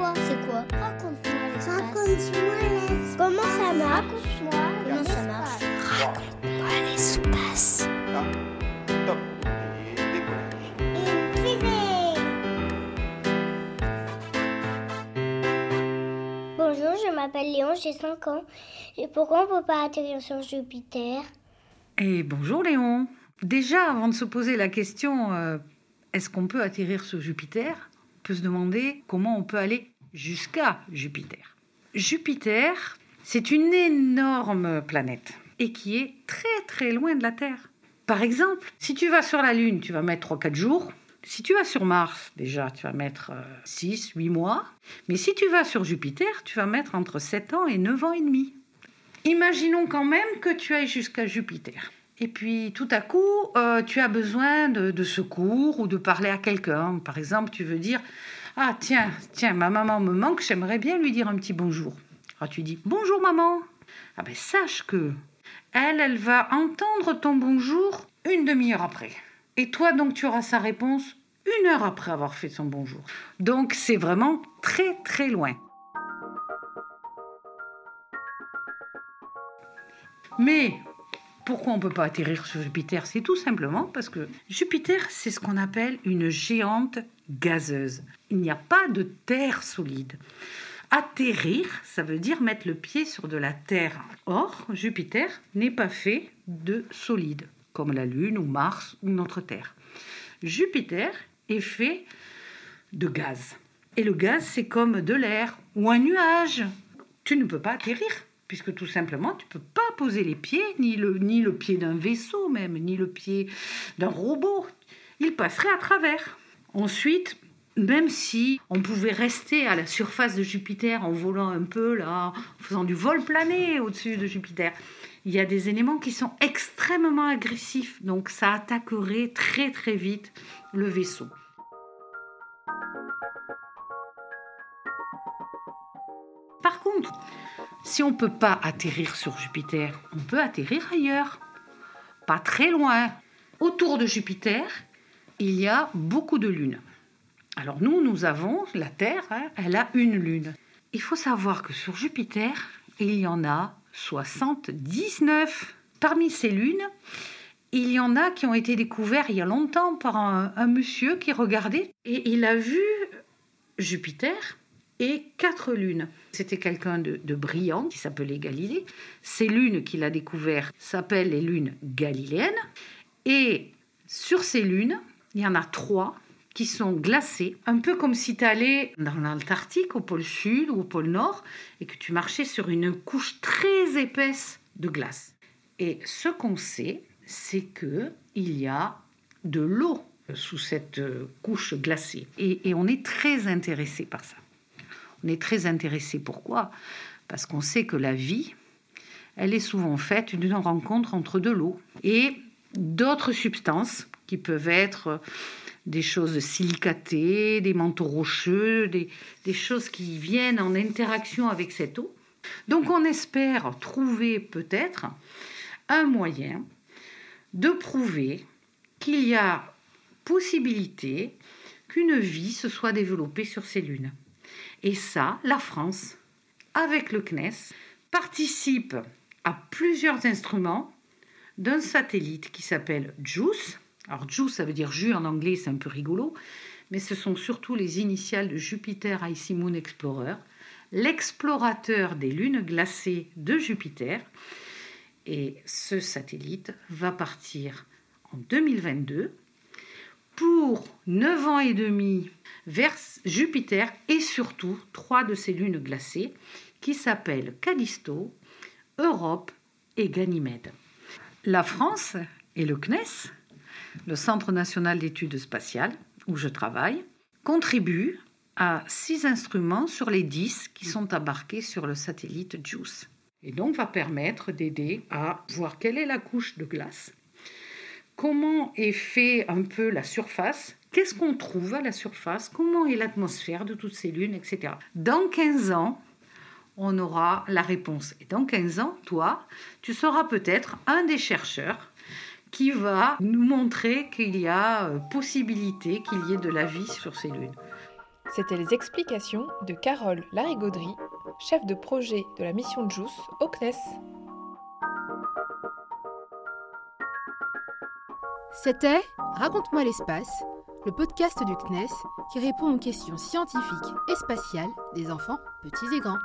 quoi C'est quoi Raconte-moi l'espace. Raconte-moi l'espace. Comment ça marche Raconte-moi Comment ça marche Raconte-moi l'espace. Top. Bonjour, je m'appelle Léon, j'ai 5 ans. Et pourquoi on ne peut pas atterrir sur Jupiter? Et bonjour Léon. Déjà, avant de se poser la question euh, est-ce qu'on peut atterrir sur Jupiter? Se demander comment on peut aller jusqu'à Jupiter. Jupiter, c'est une énorme planète et qui est très très loin de la Terre. Par exemple, si tu vas sur la Lune, tu vas mettre 3-4 jours. Si tu vas sur Mars, déjà, tu vas mettre 6-8 mois. Mais si tu vas sur Jupiter, tu vas mettre entre 7 ans et 9 ans et demi. Imaginons quand même que tu ailles jusqu'à Jupiter. Et puis tout à coup, euh, tu as besoin de, de secours ou de parler à quelqu'un. Par exemple, tu veux dire Ah, tiens, tiens, ma maman me manque, j'aimerais bien lui dire un petit bonjour. Alors tu dis Bonjour maman. Ah ben sache que elle, elle va entendre ton bonjour une demi-heure après. Et toi, donc, tu auras sa réponse une heure après avoir fait son bonjour. Donc c'est vraiment très très loin. Mais pourquoi on ne peut pas atterrir sur Jupiter? C'est tout simplement parce que Jupiter, c'est ce qu'on appelle une géante gazeuse. Il n'y a pas de terre solide. Atterrir, ça veut dire mettre le pied sur de la terre. Or, Jupiter n'est pas fait de solide, comme la Lune ou Mars ou notre Terre. Jupiter est fait de gaz. Et le gaz, c'est comme de l'air ou un nuage. Tu ne peux pas atterrir puisque tout simplement, tu peux pas poser les pieds, ni le, ni le pied d'un vaisseau même, ni le pied d'un robot. Il passerait à travers. Ensuite, même si on pouvait rester à la surface de Jupiter en volant un peu là, en faisant du vol plané au-dessus de Jupiter, il y a des éléments qui sont extrêmement agressifs, donc ça attaquerait très très vite le vaisseau. Si on ne peut pas atterrir sur Jupiter, on peut atterrir ailleurs, pas très loin. Autour de Jupiter, il y a beaucoup de lunes. Alors nous, nous avons, la Terre, hein, elle a une lune. Il faut savoir que sur Jupiter, il y en a 79. Parmi ces lunes, il y en a qui ont été découvertes il y a longtemps par un monsieur qui regardait et il a vu Jupiter et quatre lunes. C'était quelqu'un de, brillant qui s'appelait Galilée. Ces lunes qu'il a découvertes s'appellent les lunes galiléennes. Et sur ces lunes, il y en a trois qui sont glacées, un peu comme si tu allais dans l'Antarctique, au pôle sud ou au pôle nord, et que tu marchais sur une couche très épaisse de glace. Et ce qu'on sait, c'est que il y a de l'eau sous cette couche glacée. Et, et on est très intéressé par ça. On est très intéressé. Pourquoi? Parce qu'on sait que la vie, elle est souvent faite d'une rencontre entre de l'eau et d'autres substances qui peuvent être des choses silicatées, des manteaux rocheux, des, des, choses qui viennent en interaction avec cette eau. Donc on espère trouver peut-être un moyen de prouver qu'il y a possibilité qu'une vie se soit développée sur ces lunes. Et ça, la France, avec le CNES, participe à plusieurs instruments d'un satellite qui s'appelle JUICE. Alors JUICE, ça veut dire jus en anglais, c'est un peu rigolo, mais ce sont surtout les initiales de Jupiter Icy Moon Explorer, l'explorateur des lunes glacées de Jupiter. Et ce satellite va partir en 2022 pour 9 ans et demi vers Jupiter et surtout trois de ces lunes glacées qui s'appellent Callisto, Europe et Ganymède. La France et le CNES, le Centre national d'études spatiales, où je travaille, contribuent à six instruments sur les 10 qui sont embarqués sur le satellite JUICE. Et donc va permettre d'aider à voir quelle est la couche de glace, comment est fait un peu la surface, qu'est-ce qu'on trouve à la surface, comment est l'atmosphère de toutes ces lunes, etc. Dans 15 ans, on aura la réponse. Et dans 15 ans, toi, tu seras peut-être un des chercheurs qui va nous montrer qu'il y a possibilité qu'il y ait de la vie sur ces lunes. C'était les explications de Carole Larigauderie, chef de projet de la mission JUICE au CNES. C'était Raconte-moi l'espace, le podcast du CNES qui répond aux questions scientifiques et spatiales des enfants petits et grands.